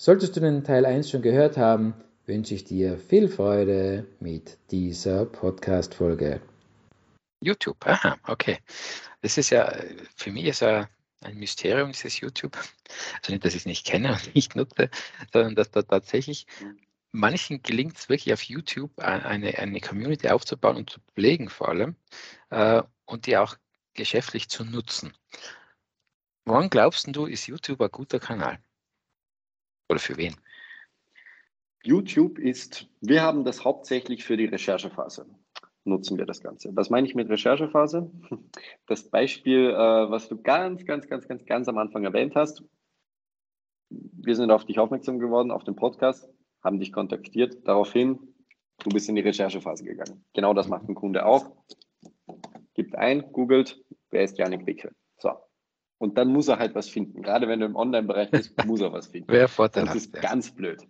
Solltest du den Teil 1 schon gehört haben, wünsche ich dir viel Freude mit dieser Podcast-Folge. YouTube, aha, okay. Das ist ja, für mich ist ja ein Mysterium, dieses YouTube. Also nicht, dass ich es nicht kenne und nicht nutze, sondern dass da tatsächlich manchen gelingt es wirklich auf YouTube eine, eine Community aufzubauen und zu pflegen vor allem äh, und die auch geschäftlich zu nutzen. Wann glaubst du, ist YouTube ein guter Kanal? Oder für wen? YouTube ist, wir haben das hauptsächlich für die Recherchephase nutzen wir das Ganze. Was meine ich mit Recherchephase? Das Beispiel, äh, was du ganz, ganz, ganz, ganz, ganz am Anfang erwähnt hast. Wir sind auf dich aufmerksam geworden, auf den Podcast, haben dich kontaktiert. Daraufhin, du bist in die Recherchephase gegangen. Genau das macht ein Kunde auch. Gibt ein, googelt, wer ist Janik Wickel? Und dann muss er halt was finden. Gerade wenn du im Online-Bereich bist, muss er was finden. Wer Vorteil Sonst ist ganz blöd.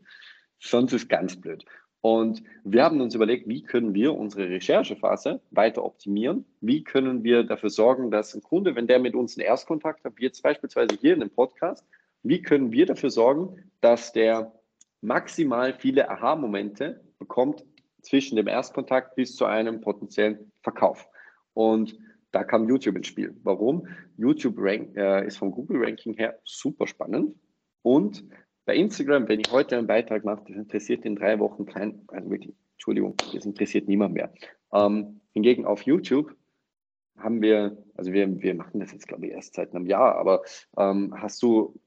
Sonst ist ganz blöd. Und wir haben uns überlegt, wie können wir unsere Recherchephase weiter optimieren? Wie können wir dafür sorgen, dass ein Kunde, wenn der mit uns einen Erstkontakt hat, wie jetzt beispielsweise hier in dem Podcast, wie können wir dafür sorgen, dass der maximal viele Aha-Momente bekommt zwischen dem Erstkontakt bis zu einem potenziellen Verkauf? Und da kam YouTube ins Spiel. Warum? YouTube rank, äh, ist vom Google-Ranking her super spannend und bei Instagram, wenn ich heute einen Beitrag mache, das interessiert in drei Wochen kein, also wirklich, Entschuldigung, das interessiert niemand mehr. Ähm, hingegen auf YouTube haben wir, also wir, wir machen das jetzt, glaube ich, erst seit einem Jahr, aber ähm, hast du,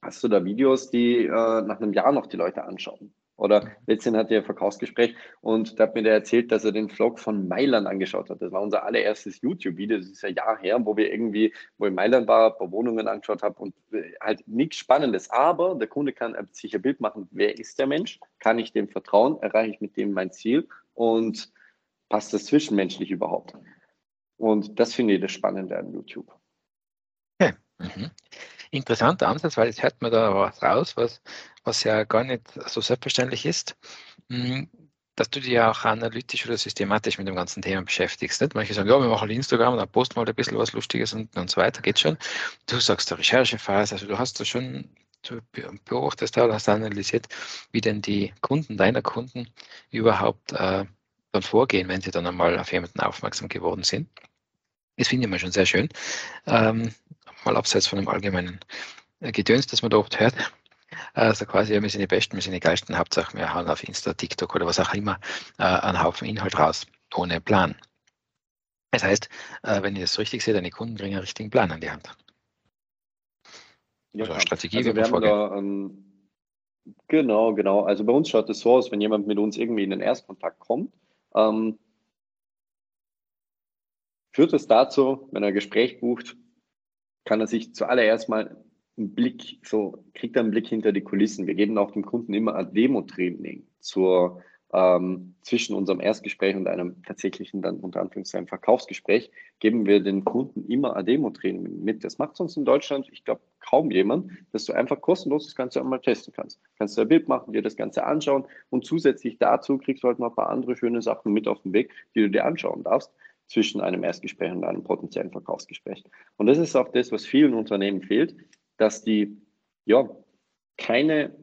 hast du da Videos, die äh, nach einem Jahr noch die Leute anschauen? Oder letztens hatte er ein Verkaufsgespräch und da hat mir der erzählt, dass er den Vlog von Mailand angeschaut hat. Das war unser allererstes YouTube-Video, das ist ein Jahr her, wo wir irgendwie, wo ich in Mailand war, ein paar Wohnungen angeschaut habe und äh, halt nichts Spannendes. Aber der Kunde kann sich ein Bild machen, wer ist der Mensch? Kann ich dem vertrauen? Erreiche ich mit dem mein Ziel? Und passt das zwischenmenschlich überhaupt? Und das finde ich das Spannende an YouTube. Okay. Mhm interessanter Ansatz, weil jetzt hört man da was raus, was, was ja gar nicht so selbstverständlich ist, hm, dass du dich ja auch analytisch oder systematisch mit dem ganzen Thema beschäftigst. Nicht? Manche sagen, ja, wir machen Instagram und dann posten wir halt ein bisschen was Lustiges und, und so weiter, geht schon. Du sagst der Recherchephase, also du hast da schon du beobachtest da, hast analysiert, wie denn die Kunden deiner Kunden überhaupt äh, dann vorgehen, wenn sie dann einmal auf jemanden aufmerksam geworden sind. Das finde ich mal schon sehr schön. Ähm, mal abseits von dem allgemeinen äh, Gedöns, das man da oft hört. Also quasi, ja, wir sind die Besten, wir sind die Geilsten, Hauptsache wir hauen auf Insta, TikTok oder was auch immer äh, einen Haufen Inhalt raus, ohne Plan. Das heißt, äh, wenn ich das richtig sehe, deine Kunden kriegen einen richtigen Plan an die Hand. Ja, also Strategie, also wir haben da, ähm, genau, genau. Also bei uns schaut es so aus, wenn jemand mit uns irgendwie in den Erstkontakt kommt, ähm, führt es dazu, wenn er ein Gespräch bucht, kann er sich zuallererst mal einen Blick, so kriegt er einen Blick hinter die Kulissen. Wir geben auch dem Kunden immer ein Demo-Training zur ähm, zwischen unserem Erstgespräch und einem tatsächlichen dann unter Anführungszeichen Verkaufsgespräch geben wir den Kunden immer ein Demo-Training mit. Das macht sonst in Deutschland, ich glaube, kaum jemand, dass du einfach kostenlos das Ganze einmal testen kannst. Kannst du ein Bild machen, dir das Ganze anschauen und zusätzlich dazu kriegst du halt noch ein paar andere schöne Sachen mit auf den Weg, die du dir anschauen darfst zwischen einem Erstgespräch und einem potenziellen Verkaufsgespräch. Und das ist auch das, was vielen Unternehmen fehlt, dass die ja keine,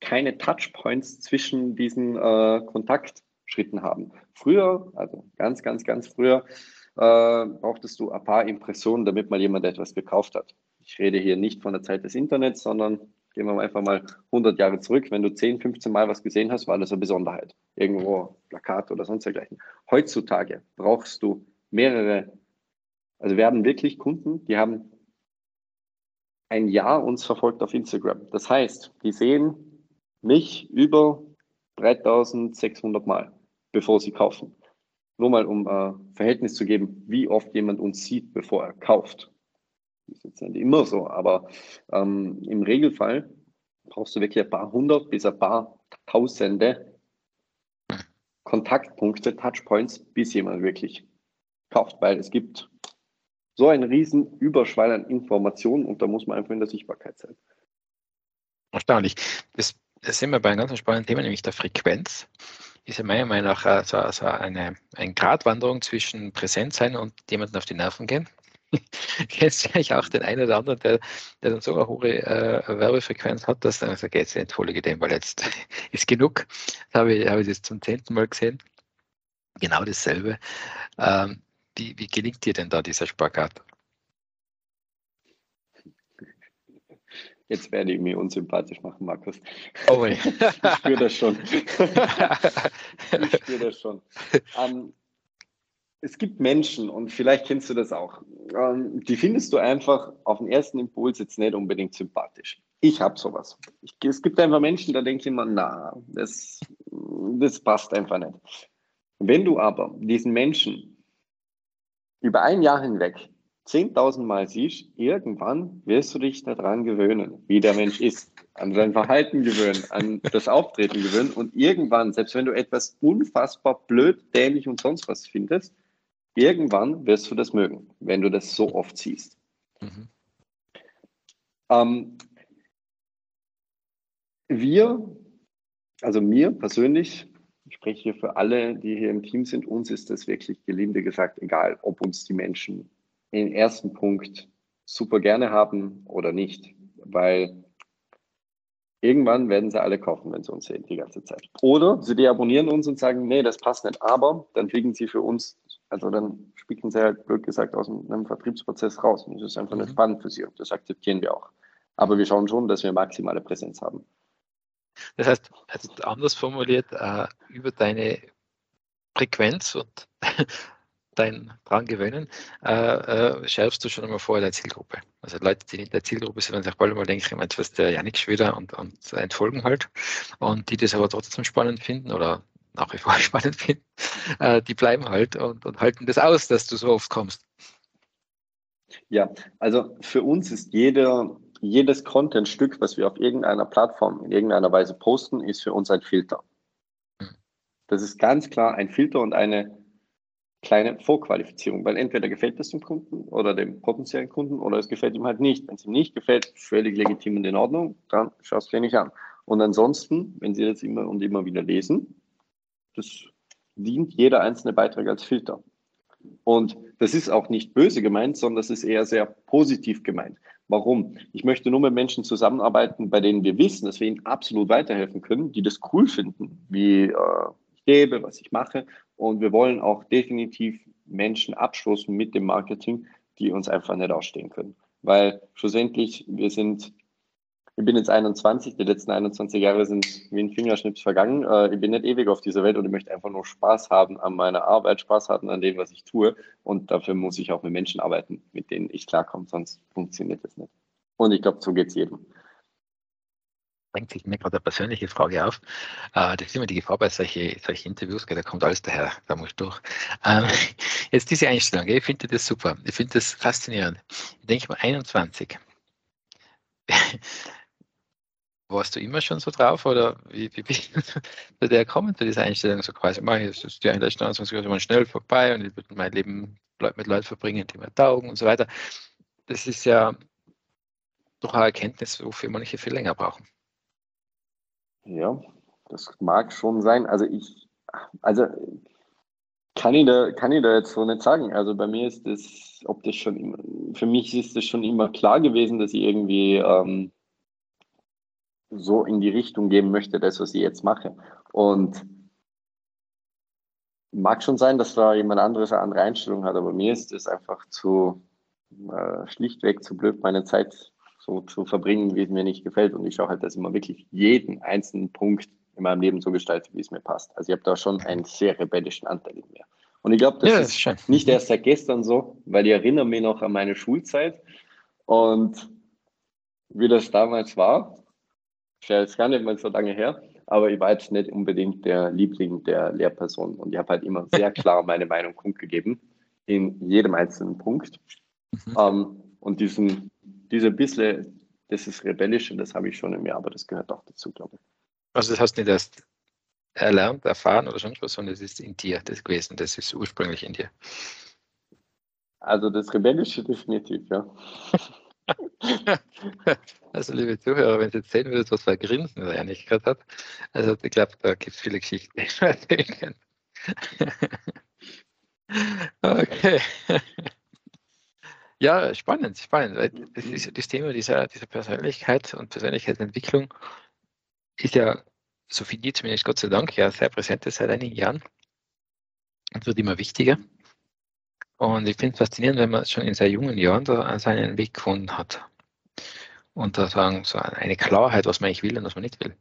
keine Touchpoints zwischen diesen äh, Kontaktschritten haben. Früher, also ganz, ganz, ganz früher, äh, brauchtest du ein paar Impressionen, damit mal jemand etwas gekauft hat. Ich rede hier nicht von der Zeit des Internets, sondern gehen wir einfach mal 100 Jahre zurück, wenn du 10, 15 Mal was gesehen hast, war das eine Besonderheit. Irgendwo Plakat oder sonst dergleichen. Heutzutage brauchst du mehrere, also wir haben wirklich Kunden, die haben ein Jahr uns verfolgt auf Instagram. Das heißt, die sehen mich über 3600 Mal, bevor sie kaufen. Nur mal, um äh, Verhältnis zu geben, wie oft jemand uns sieht, bevor er kauft. Ist jetzt nicht immer so, aber ähm, im Regelfall brauchst du wirklich ein paar hundert bis ein paar tausende Kontaktpunkte, Touchpoints, bis jemand wirklich kauft, weil es gibt so einen riesen Überschwall an Informationen und da muss man einfach in der Sichtbarkeit sein. Erstaunlich. Das, das sind wir bei einem ganz spannenden Thema, nämlich der Frequenz. Ist ja meiner Meinung nach äh, so, so eine, eine Gratwanderung zwischen Präsent sein und jemanden auf die Nerven gehen. Kennst du eigentlich auch den einen oder anderen, der, der dann so eine hohe äh, Werbefrequenz hat, dass dann sagt, jetzt entschuldige den, weil jetzt ist genug. Das habe ich, habe ich das zum zehnten Mal gesehen. Genau dasselbe. Ähm, wie, wie gelingt dir denn da dieser Spagat? Jetzt werde ich mich unsympathisch machen, Markus. Oh, ich spüre das schon. ich spüre das schon. Um, es gibt Menschen, und vielleicht kennst du das auch, ähm, die findest du einfach auf den ersten Impuls jetzt nicht unbedingt sympathisch. Ich habe sowas. Ich, es gibt einfach Menschen, da denke ich immer, na, das, das passt einfach nicht. Wenn du aber diesen Menschen über ein Jahr hinweg 10.000 Mal siehst, irgendwann wirst du dich daran gewöhnen, wie der Mensch ist, an sein Verhalten gewöhnen, an das Auftreten gewöhnen und irgendwann, selbst wenn du etwas unfassbar blöd, dämlich und sonst was findest, Irgendwann wirst du das mögen, wenn du das so oft siehst. Mhm. Ähm, wir, also mir persönlich, ich spreche hier für alle, die hier im Team sind, uns ist das wirklich gelinde gesagt egal, ob uns die Menschen den ersten Punkt super gerne haben oder nicht, weil irgendwann werden sie alle kaufen, wenn sie uns sehen, die ganze Zeit. Oder sie deabonnieren uns und sagen, nee, das passt nicht, aber dann fliegen sie für uns also dann spicken sie halt, blöd gesagt, aus einem Vertriebsprozess raus. Und das ist einfach mhm. nicht spannend für sie. Und das akzeptieren wir auch. Aber wir schauen schon, dass wir maximale Präsenz haben. Das heißt, also anders formuliert, äh, über deine Frequenz und dein dran gewöhnen, äh, äh, schärfst du schon einmal vorher deine Zielgruppe. Also Leute, die nicht der Zielgruppe sind, werden sich bald mal denken, ich meine, was der Janik wieder und, und entfolgen halt. Und die das aber trotzdem spannend finden oder nach wie vor spannend finden, äh, die bleiben halt und, und halten das aus, dass du so oft kommst. Ja, also für uns ist jeder, jedes Content-Stück, was wir auf irgendeiner Plattform in irgendeiner Weise posten, ist für uns ein Filter. Hm. Das ist ganz klar ein Filter und eine kleine Vorqualifizierung, weil entweder gefällt es dem Kunden oder dem potenziellen Kunden oder es gefällt ihm halt nicht. Wenn es ihm nicht gefällt, völlig legitim und in Ordnung, dann schaust du dir nicht an. Und ansonsten, wenn Sie das immer und immer wieder lesen, das dient jeder einzelne Beitrag als Filter. Und das ist auch nicht böse gemeint, sondern das ist eher sehr positiv gemeint. Warum? Ich möchte nur mit Menschen zusammenarbeiten, bei denen wir wissen, dass wir ihnen absolut weiterhelfen können, die das cool finden, wie äh, ich lebe, was ich mache. Und wir wollen auch definitiv Menschen abstoßen mit dem Marketing, die uns einfach nicht ausstehen können. Weil schlussendlich, wir sind ich bin jetzt 21, die letzten 21 Jahre sind wie ein Fingerschnips vergangen. Äh, ich bin nicht ewig auf dieser Welt und ich möchte einfach nur Spaß haben an meiner Arbeit, Spaß haben an dem, was ich tue. Und dafür muss ich auch mit Menschen arbeiten, mit denen ich klarkomme, sonst funktioniert das nicht. Und ich glaube, so geht es jedem. Drängt sich mir gerade eine persönliche Frage auf. Äh, das ist immer die Gefahr bei solchen solche Interviews, da kommt alles daher, da muss ich durch. Ähm, jetzt diese Einstellung, ich finde das super, ich finde das faszinierend. Ich denke mal 21 warst du immer schon so drauf oder wie, wie bist du der gekommen, zu dieser Einstellung? So quasi, mach ich, ist die letzten 21 Jahre schnell vorbei und ich würde mein Leben mit Leuten verbringen, die mir taugen und so weiter. Das ist ja doch eine Erkenntnis, wofür manche viel länger brauchen. Ja, das mag schon sein. Also ich, also kann ich da, kann ich da jetzt so nicht sagen. Also bei mir ist das, ob das schon immer, für mich ist das schon immer klar gewesen, dass ich irgendwie ähm, so in die Richtung geben möchte, das, was ich jetzt mache. Und mag schon sein, dass da jemand anderes eine andere Einstellung hat, aber mir ist es einfach zu äh, schlichtweg zu blöd, meine Zeit so zu verbringen, wie es mir nicht gefällt. Und ich schaue halt, dass ich mal wirklich jeden einzelnen Punkt in meinem Leben so gestalte, wie es mir passt. Also ich habe da schon einen sehr rebellischen Anteil in mir. Und ich glaube, das, ja, das ist, ist nicht erst seit gestern so, weil ich erinnere mich noch an meine Schulzeit und wie das damals war ist ja jetzt gar nicht mal so lange her, aber ich war jetzt nicht unbedingt der Liebling der Lehrperson und ich habe halt immer sehr klar meine Meinung kundgegeben in jedem einzelnen Punkt. Mhm. Ähm, und diesen, diese bisschen das ist rebellisch und das habe ich schon im Jahr, aber das gehört auch dazu, glaube ich. Also das hast du nicht erst erlernt, erfahren oder sonst was, sondern es ist in dir das gewesen, das ist ursprünglich in dir. Also das Rebellische definitiv, ja. Also liebe Zuhörer, wenn Sie jetzt sehen würdet, was für ein Grinsen er eigentlich gerade hat, also ich glaube, da gibt es viele Geschichten, die ich erzählen kann. Okay. Ja, spannend, spannend. Das ist das Thema dieser, dieser Persönlichkeit und Persönlichkeitsentwicklung ist ja, so viel die zumindest Gott sei Dank, ja sehr präsent seit einigen Jahren und wird immer wichtiger. Und ich finde es faszinierend, wenn man schon in sehr jungen Jahren da seinen Weg gefunden hat. Und da sagen, so eine Klarheit, was man eigentlich will und was man nicht will.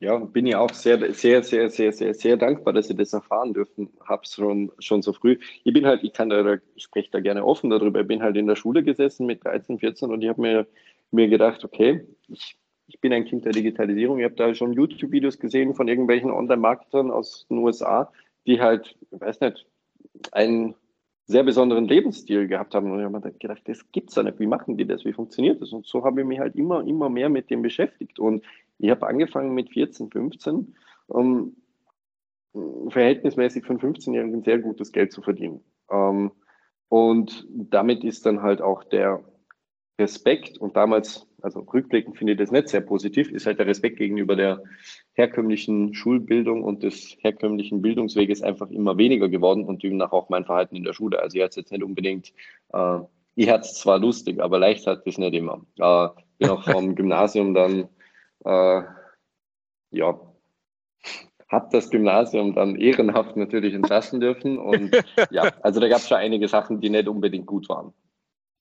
Ja, bin ich auch sehr, sehr, sehr, sehr, sehr, sehr dankbar, dass ich das erfahren dürfen habe schon, schon so früh. Ich bin halt, ich kann da, ich spreche da gerne offen darüber, ich bin halt in der Schule gesessen mit 13, 14 und ich habe mir, mir gedacht, okay, ich, ich bin ein Kind der Digitalisierung. Ich habe da schon YouTube-Videos gesehen von irgendwelchen Online-Marketern aus den USA, die halt, ich weiß nicht, einen sehr besonderen Lebensstil gehabt haben. Und ich habe mir gedacht, das gibt's ja nicht. Wie machen die das? Wie funktioniert das? Und so habe ich mich halt immer, immer mehr mit dem beschäftigt. Und ich habe angefangen mit 14, 15, um verhältnismäßig von 15-Jährigen sehr gutes Geld zu verdienen. Ähm, und damit ist dann halt auch der Respekt und damals, also rückblickend finde ich das nicht sehr positiv, ist halt der Respekt gegenüber der herkömmlichen Schulbildung und des herkömmlichen Bildungsweges einfach immer weniger geworden und demnach auch mein Verhalten in der Schule. Also ich hatte jetzt nicht unbedingt, äh, ich hatte es zwar lustig, aber leicht ich es nicht immer. Äh, bin auch vom Gymnasium dann äh, ja, habe das Gymnasium dann ehrenhaft natürlich entlassen dürfen. Und ja, also da gab es schon einige Sachen, die nicht unbedingt gut waren.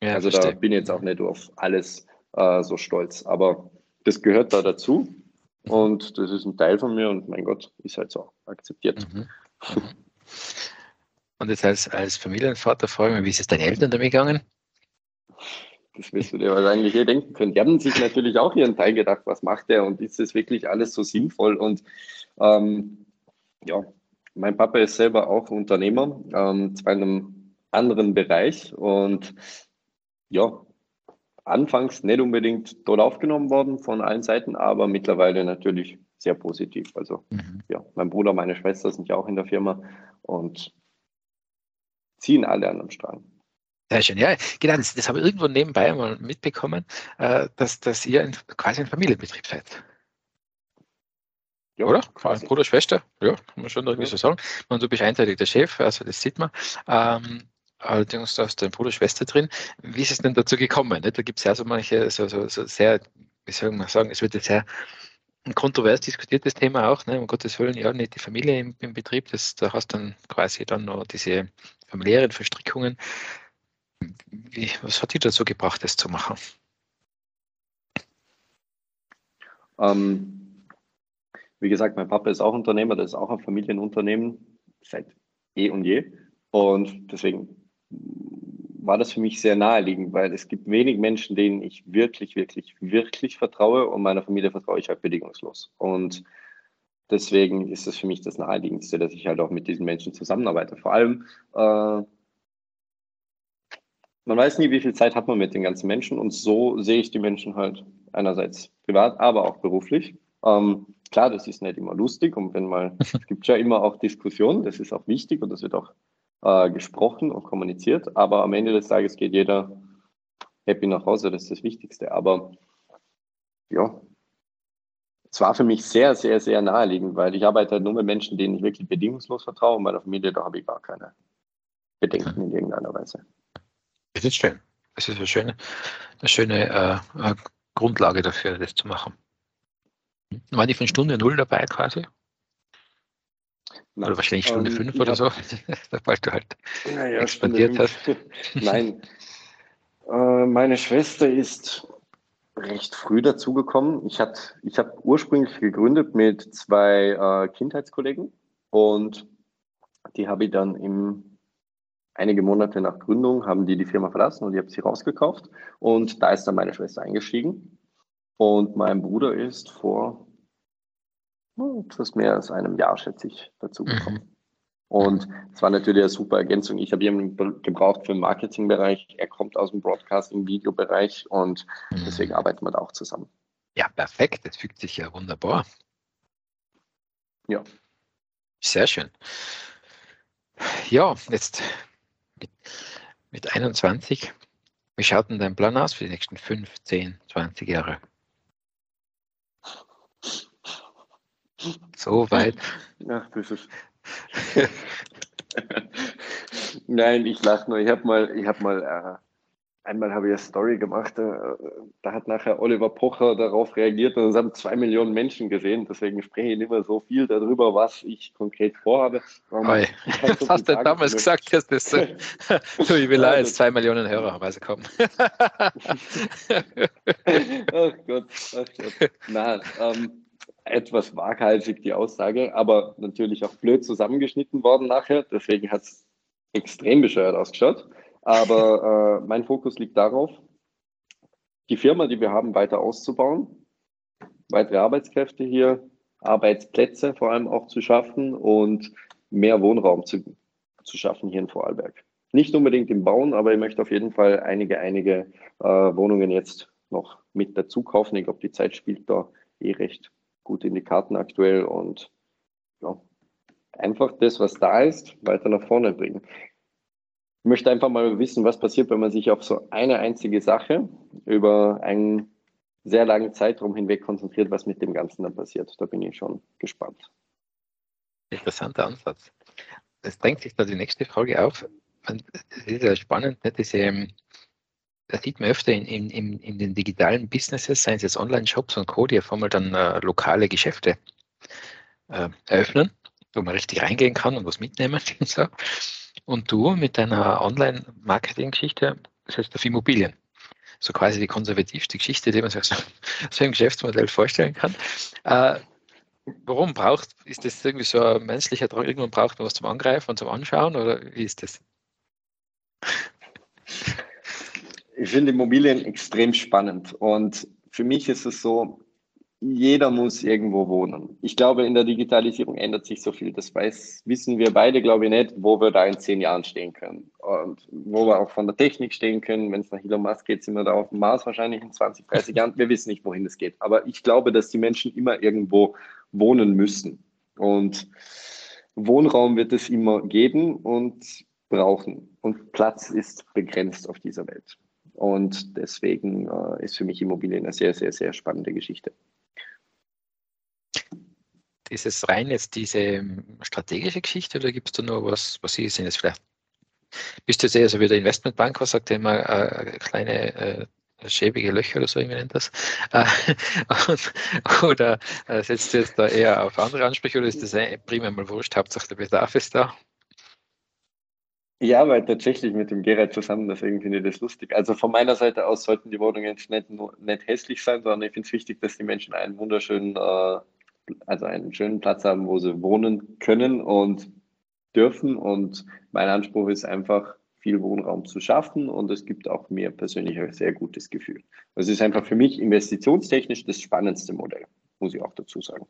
Ja, also verstehe. da bin ich jetzt auch nicht auf alles äh, so stolz. Aber das gehört da dazu. Und das ist ein Teil von mir und mein Gott, ist halt so akzeptiert. Mhm. Und jetzt als, als Familienvater frage ich mich, wie ist es deinen Eltern damit gegangen? Das wirst du dir wahrscheinlich eh denken können. Die haben sich natürlich auch ihren Teil gedacht, was macht er und ist das wirklich alles so sinnvoll? Und ähm, ja, mein Papa ist selber auch Unternehmer, ähm, zwar in einem anderen Bereich und ja, anfangs nicht unbedingt dort aufgenommen worden von allen Seiten, aber mittlerweile natürlich sehr positiv. Also mhm. ja, mein Bruder, meine Schwester sind ja auch in der Firma und ziehen alle an dem Strang. Sehr schön, ja, genau, das, das habe ich irgendwo nebenbei mal mitbekommen, äh, dass, dass ihr ein, quasi ein Familienbetrieb seid. Ja, Oder? Quasi. Bruder, Schwester, ja, kann man schon irgendwie ja. so sagen. Und du bist einseitig der Chef, also das sieht man. Ähm, allerdings da hast du deinen Bruder, Schwester drin. Wie ist es denn dazu gekommen? Nicht? Da gibt es ja so manche, so, so, so sehr, wie soll man sagen, es wird jetzt sehr kontrovers diskutiertes Thema auch, ne? um Gottes Willen, ja, nicht die Familie im, im Betrieb, das, da hast du dann quasi dann noch diese familiären Verstrickungen. Wie, was hat dich dazu gebracht, das zu machen? Ähm, wie gesagt, mein Papa ist auch Unternehmer, das ist auch ein Familienunternehmen seit eh und je. Und deswegen war das für mich sehr naheliegend, weil es gibt wenig Menschen, denen ich wirklich, wirklich, wirklich vertraue und meiner Familie vertraue ich halt bedingungslos. Und deswegen ist es für mich das Naheliegendste, dass ich halt auch mit diesen Menschen zusammenarbeite. Vor allem, äh, man weiß nie, wie viel Zeit hat man mit den ganzen Menschen und so sehe ich die Menschen halt einerseits privat, aber auch beruflich. Ähm, klar, das ist nicht immer lustig und wenn mal, es gibt ja immer auch Diskussionen, das ist auch wichtig und das wird auch äh, gesprochen und kommuniziert, aber am Ende des Tages geht jeder happy nach Hause, das ist das Wichtigste. Aber ja, es war für mich sehr, sehr, sehr naheliegend, weil ich arbeite halt nur mit Menschen, denen ich wirklich bedingungslos vertraue und meiner Familie, da habe ich gar keine Bedenken in irgendeiner Weise. Das ist schön. Das ist eine schöne, eine schöne äh, Grundlage dafür, das zu machen. Waren die von Stunde null dabei quasi? Nein. Oder wahrscheinlich Stunde ähm, fünf oder so, sobald du halt naja, expandiert hast. Nein. Äh, meine Schwester ist recht früh dazugekommen. Ich, ich habe ursprünglich gegründet mit zwei äh, Kindheitskollegen und die habe ich dann im einige Monate nach Gründung haben die die Firma verlassen und ich habe sie rausgekauft. Und da ist dann meine Schwester eingestiegen. Und mein Bruder ist vor etwas mehr als einem Jahr, schätze ich, dazu gekommen. Und es war natürlich eine super Ergänzung. Ich habe jemanden gebraucht für den Marketingbereich. Er kommt aus dem Broadcasting-Videobereich und mhm. deswegen arbeiten wir da auch zusammen. Ja, perfekt. Das fügt sich ja wunderbar. Ja. Sehr schön. Ja, jetzt mit, mit 21. Wie schaut denn dein Plan aus für die nächsten 5, 10, 20 Jahre? So weit. Ach, das ist. Nein, ich lache nur. Ich habe mal, ich habe mal, äh, einmal habe ich eine Story gemacht. Äh, da hat nachher Oliver Pocher darauf reagiert und es haben zwei Millionen Menschen gesehen. Deswegen spreche ich nicht mehr so viel darüber, was ich konkret vorhabe. Oi. Was hast du damals gesagt, dass das so, so ich will jetzt zwei Millionen Hörer haben, also komm. ach Gott, ach Gott. Nein, ähm, etwas waghalsig die Aussage, aber natürlich auch blöd zusammengeschnitten worden nachher. Deswegen hat es extrem bescheuert ausgeschaut. Aber äh, mein Fokus liegt darauf, die Firma, die wir haben, weiter auszubauen, weitere Arbeitskräfte hier, Arbeitsplätze vor allem auch zu schaffen und mehr Wohnraum zu, zu schaffen hier in Vorarlberg. Nicht unbedingt im Bauen, aber ich möchte auf jeden Fall einige, einige äh, Wohnungen jetzt noch mit dazu kaufen. Ich glaube, die Zeit spielt da eh recht gut in die Karten aktuell und ja, einfach das, was da ist, weiter nach vorne bringen. Ich möchte einfach mal wissen, was passiert, wenn man sich auf so eine einzige Sache über einen sehr langen Zeitraum hinweg konzentriert, was mit dem Ganzen dann passiert. Da bin ich schon gespannt. Interessanter Ansatz. Es drängt sich da die nächste Frage auf. Es ist ja spannend, ne, diese, das sieht man öfter in, in, in, den digitalen Businesses, seien es jetzt Online-Shops und Co., die auf einmal dann äh, lokale Geschäfte äh, eröffnen, wo man richtig reingehen kann und was mitnehmen. Und, so. und du mit deiner Online-Marketing-Geschichte setzt auf Immobilien. So quasi die konservativste Geschichte, die man sich so, so im Geschäftsmodell vorstellen kann. Äh, warum braucht, ist das irgendwie so ein menschlicher Drang, irgendwann braucht man was zum Angreifen und zum Anschauen oder wie ist das? Ich finde Immobilien extrem spannend und für mich ist es so, jeder muss irgendwo wohnen. Ich glaube, in der Digitalisierung ändert sich so viel. Das weiß, wissen wir beide, glaube ich, nicht, wo wir da in zehn Jahren stehen können. Und wo wir auch von der Technik stehen können. Wenn es nach Elon Musk geht, sind wir da auf dem Mars wahrscheinlich in 20, 30 Jahren. Wir wissen nicht, wohin es geht. Aber ich glaube, dass die Menschen immer irgendwo wohnen müssen. Und Wohnraum wird es immer geben und brauchen. Und Platz ist begrenzt auf dieser Welt. Und deswegen äh, ist für mich Immobilien eine sehr, sehr, sehr spannende Geschichte. Ist es rein jetzt diese ähm, strategische Geschichte oder gibt es da noch was, was Sie sehen? Jetzt vielleicht bist du jetzt eher so wie der Investmentbank, was sagt immer äh, kleine äh, schäbige Löcher oder so, irgendwie nennt das. Äh, und, oder äh, setzt du jetzt da eher auf andere Ansprüche oder ist das primär mal wurscht, Hauptsache der Bedarf ist da? Ja, weil tatsächlich mit dem Gerald zusammen, deswegen finde ich das lustig. Also von meiner Seite aus sollten die Wohnungen nicht, nur, nicht hässlich sein, sondern ich finde es wichtig, dass die Menschen einen wunderschönen, äh, also einen schönen Platz haben, wo sie wohnen können und dürfen. Und mein Anspruch ist einfach, viel Wohnraum zu schaffen und es gibt auch mir persönlich ein sehr gutes Gefühl. Das ist einfach für mich investitionstechnisch das spannendste Modell, muss ich auch dazu sagen.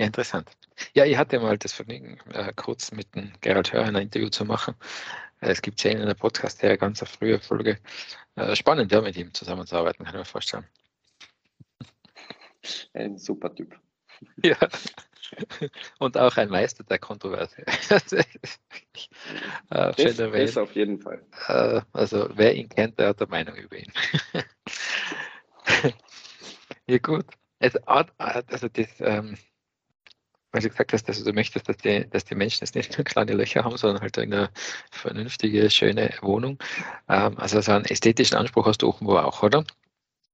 Ja, interessant. Ja, ich hatte mal das Vergnügen, äh, kurz mit dem Gerald Hör ein Interview zu machen. Äh, es gibt ja in einer Podcast, der ganz eine frühe Folge. Äh, spannend, ja, mit ihm zusammenzuarbeiten, kann ich mir vorstellen. Ein super Typ. Ja. Und auch ein Meister der Kontroverse. äh, das, das auf jeden Fall. Äh, also wer ihn kennt, der hat eine Meinung über ihn. ja gut. Also, also das, ähm, weil du gesagt hast, dass du möchtest, dass die, dass die Menschen jetzt nicht nur kleine Löcher haben, sondern halt eine vernünftige, schöne Wohnung. Ähm, also so einen ästhetischen Anspruch hast du offenbar auch, oder?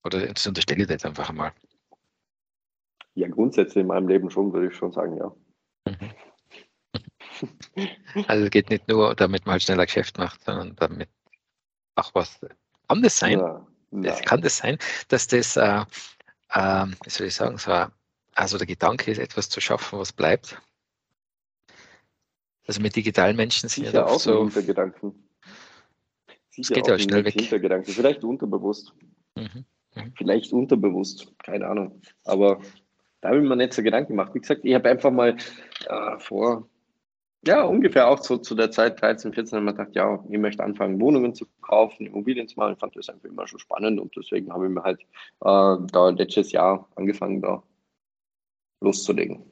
Oder das unterstelle ich dir jetzt einfach mal. Ja, grundsätzlich in meinem Leben schon, würde ich schon sagen, ja. Mhm. Also es geht nicht nur, damit man halt schneller Geschäft macht, sondern damit auch was. Kann das sein? Ja, das kann das sein, dass das, äh, äh, wie soll ich sagen, so also der Gedanke ist, etwas zu schaffen, was bleibt. Also mit digitalen Menschen sind Sicher ja auch so. Hintergedanken. Sicher geht ja schnell weg. Hintergedanken. Vielleicht unterbewusst. Mhm. Mhm. Vielleicht unterbewusst, keine Ahnung. Aber da habe ich mir nicht so Gedanken gemacht. Wie gesagt, ich habe einfach mal äh, vor Ja, ungefähr auch so zu der Zeit 13, 14 haben wir gedacht, ja, ich möchte anfangen, Wohnungen zu kaufen, Immobilien zu machen. Ich fand das einfach immer schon spannend und deswegen habe ich mir halt äh, da letztes Jahr angefangen, da loszulegen.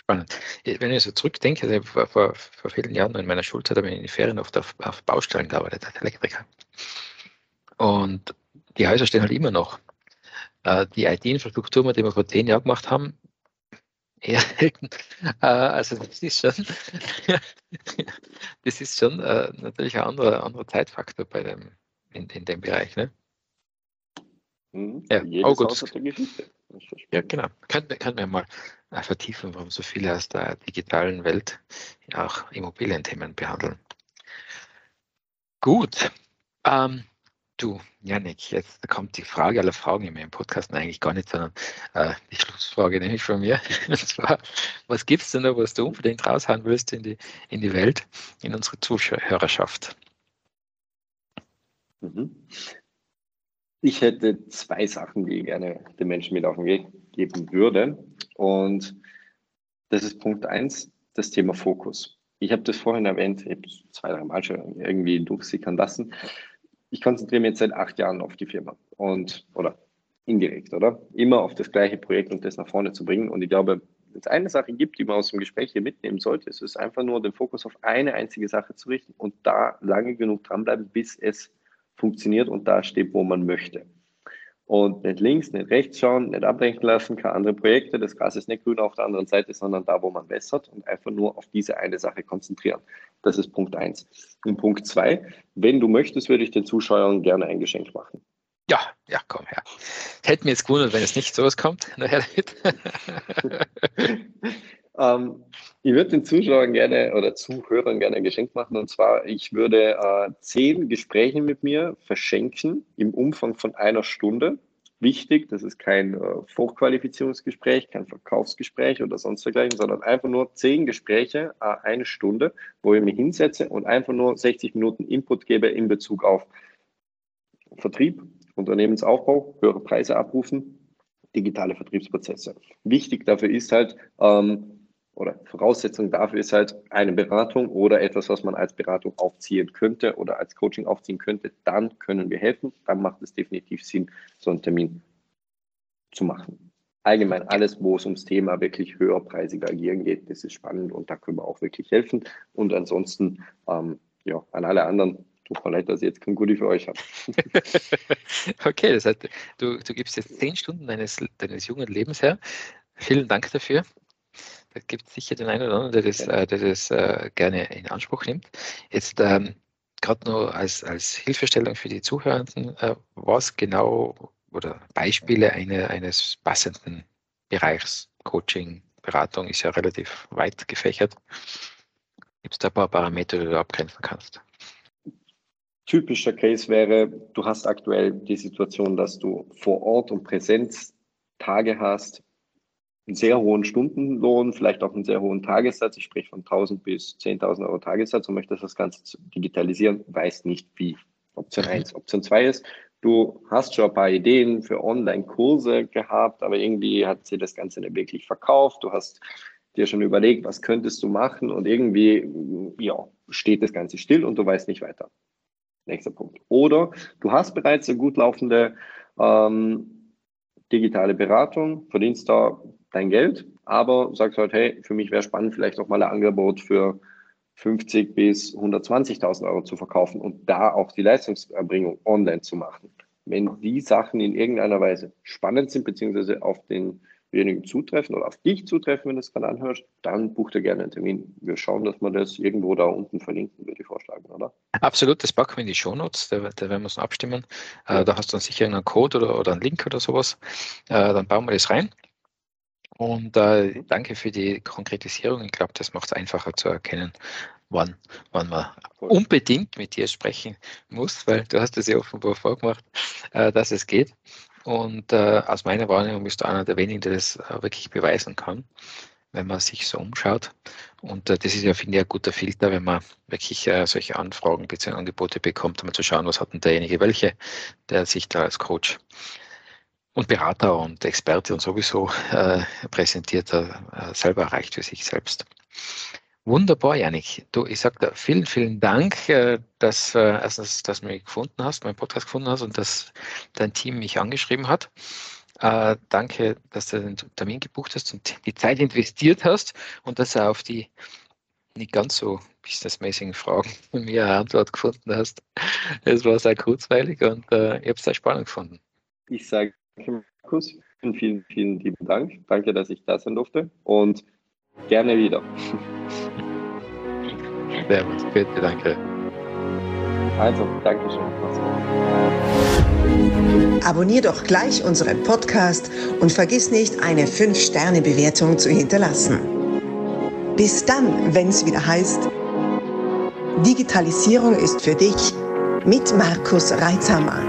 Spannend. Wenn ich so zurückdenke, also vor, vor, vor, vielen Jahren in meiner Schulzeit habe ich in den Ferien oft auf, auf Baustellen gearbeitet als Elektriker. Und die Häuser stehen halt immer noch. Äh, die IT-Infrastruktur, die wir vor zehn Jahren gemacht haben, selten. Äh, also das ist schon, das ist schon äh, natürlich ein anderer, anderer Zeitfaktor bei dem, in, in dem Bereich. Ne? Mhm. Ja, Jedes Haus hat eine Geschichte. Ja, genau. Können wir, können wir mal vertiefen, warum so viele aus der digitalen Welt auch Immobilienthemen behandeln. Gut. Ähm, Du, Janik, jetzt kommt die Frage aller Fragen in meinem Podcast eigentlich gar nicht, sondern äh, die Schlussfrage nämlich von mir. Und zwar, was gibt es denn noch, was du unbedingt raushauen willst in die, in die Welt, in unsere Zuhörerschaft? Mhm. Ich hätte zwei Sachen, die ich gerne den Menschen mit auf den Weg geben würde. Und das ist Punkt eins, das Thema Fokus. Ich habe das vorhin erwähnt, ich habe zwei, drei Mal schon irgendwie durchsickern lassen ich konzentriere mich jetzt seit acht Jahren auf die Firma und oder indirekt, oder? Immer auf das gleiche Projekt und das nach vorne zu bringen. Und ich glaube, wenn es eine Sache gibt, die man aus dem Gespräch hier mitnehmen sollte, ist es einfach nur den Fokus auf eine einzige Sache zu richten und da lange genug dranbleiben, bis es funktioniert und da steht, wo man möchte und nicht links, nicht rechts schauen, nicht abbrechen lassen, keine andere Projekte. Das Gras ist nicht grün auf der anderen Seite, sondern da, wo man wässert und einfach nur auf diese eine Sache konzentrieren. Das ist Punkt eins. Und Punkt zwei, wenn du möchtest, würde ich den Zuschauern gerne ein Geschenk machen. Ja, ja, komm her. Hätte mir jetzt gewundert, wenn es nicht sowas kommt. Nachher ähm, ich würde den Zuschauern gerne oder Zuhörern gerne ein Geschenk machen. Und zwar, ich würde äh, zehn Gespräche mit mir verschenken im Umfang von einer Stunde. Wichtig, das ist kein äh, Vorqualifizierungsgespräch, kein Verkaufsgespräch oder sonst dergleichen, sondern einfach nur zehn Gespräche, äh, eine Stunde, wo ich mich hinsetze und einfach nur 60 Minuten Input gebe in Bezug auf Vertrieb, Unternehmensaufbau, höhere Preise abrufen, digitale Vertriebsprozesse. Wichtig dafür ist halt, ähm, oder Voraussetzung dafür ist halt eine Beratung oder etwas, was man als Beratung aufziehen könnte oder als Coaching aufziehen könnte, dann können wir helfen. Dann macht es definitiv Sinn, so einen Termin zu machen. Allgemein alles, wo es ums Thema wirklich höherpreisiger agieren geht, das ist spannend und da können wir auch wirklich helfen. Und ansonsten, ähm, ja, an alle anderen, tut mir leid, dass ich jetzt kein Goodie für euch habe. okay, das heißt, du, du gibst jetzt zehn Stunden deines, deines jungen Lebens her. Vielen Dank dafür. Da gibt es sicher den einen oder anderen, der das, äh, der das äh, gerne in Anspruch nimmt. Jetzt ähm, gerade nur als, als Hilfestellung für die Zuhörenden, äh, was genau oder Beispiele eine, eines passenden Bereichs, Coaching, Beratung ist ja relativ weit gefächert. Gibt es da ein paar Parameter, die du abgrenzen kannst? Typischer Case wäre, du hast aktuell die Situation, dass du vor Ort und Präsenz Tage hast, einen sehr hohen Stundenlohn, vielleicht auch einen sehr hohen Tagessatz, ich spreche von 1000 bis 10.000 Euro Tagessatz und möchte das Ganze digitalisieren, weiß nicht wie. Option 1. Option 2 ist, du hast schon ein paar Ideen für Online-Kurse gehabt, aber irgendwie hat sie das Ganze nicht wirklich verkauft. Du hast dir schon überlegt, was könntest du machen und irgendwie, ja, steht das Ganze still und du weißt nicht weiter. Nächster Punkt. Oder du hast bereits eine gut laufende ähm, digitale Beratung, verdienst da dein Geld, aber sagst halt, hey, für mich wäre spannend, vielleicht auch mal ein Angebot für 50 bis 120.000 Euro zu verkaufen und da auch die Leistungserbringung online zu machen. Wenn die Sachen in irgendeiner Weise spannend sind, beziehungsweise auf denjenigen zutreffen oder auf dich zutreffen, wenn du es gerade anhörst, dann buch dir gerne einen Termin. Wir schauen, dass wir das irgendwo da unten verlinken, würde ich vorschlagen, oder? Absolut, das packen wir in die Shownotes, da, da werden wir es abstimmen. Äh, ja. Da hast du dann sicher einen Code oder, oder einen Link oder sowas. Äh, dann bauen wir das rein. Und äh, danke für die Konkretisierung. Ich glaube, das macht es einfacher zu erkennen, wann, wann man unbedingt mit dir sprechen muss, weil du hast es ja offenbar vorgemacht, äh, dass es geht. Und äh, aus meiner Wahrnehmung bist du einer der wenigen, der das äh, wirklich beweisen kann, wenn man sich so umschaut. Und äh, das ist ja, finde ich, ein guter Filter, wenn man wirklich äh, solche Anfragen bzw. Angebote bekommt, um zu schauen, was hat denn derjenige welche, der sich da als Coach und Berater und Experte und sowieso äh, präsentiert er äh, selber erreicht für sich selbst. Wunderbar, Janik. Du, ich sage da vielen, vielen Dank, äh, dass, äh, erstens, dass du mich gefunden hast, meinen Podcast gefunden hast und dass dein Team mich angeschrieben hat. Äh, danke, dass du den Termin gebucht hast und die Zeit investiert hast und dass du auf die nicht ganz so businessmäßigen Fragen von mir eine Antwort gefunden hast. Es war sehr kurzweilig und äh, ich habe es sehr spannend gefunden. Ich sage Markus, vielen, vielen, vielen lieben Dank. Danke, dass ich da sein durfte und gerne wieder. Servus, bitte, danke. Also, danke schön. Abonnier doch gleich unseren Podcast und vergiss nicht, eine 5-Sterne-Bewertung zu hinterlassen. Bis dann, wenn es wieder heißt, Digitalisierung ist für dich mit Markus Reitzhammer.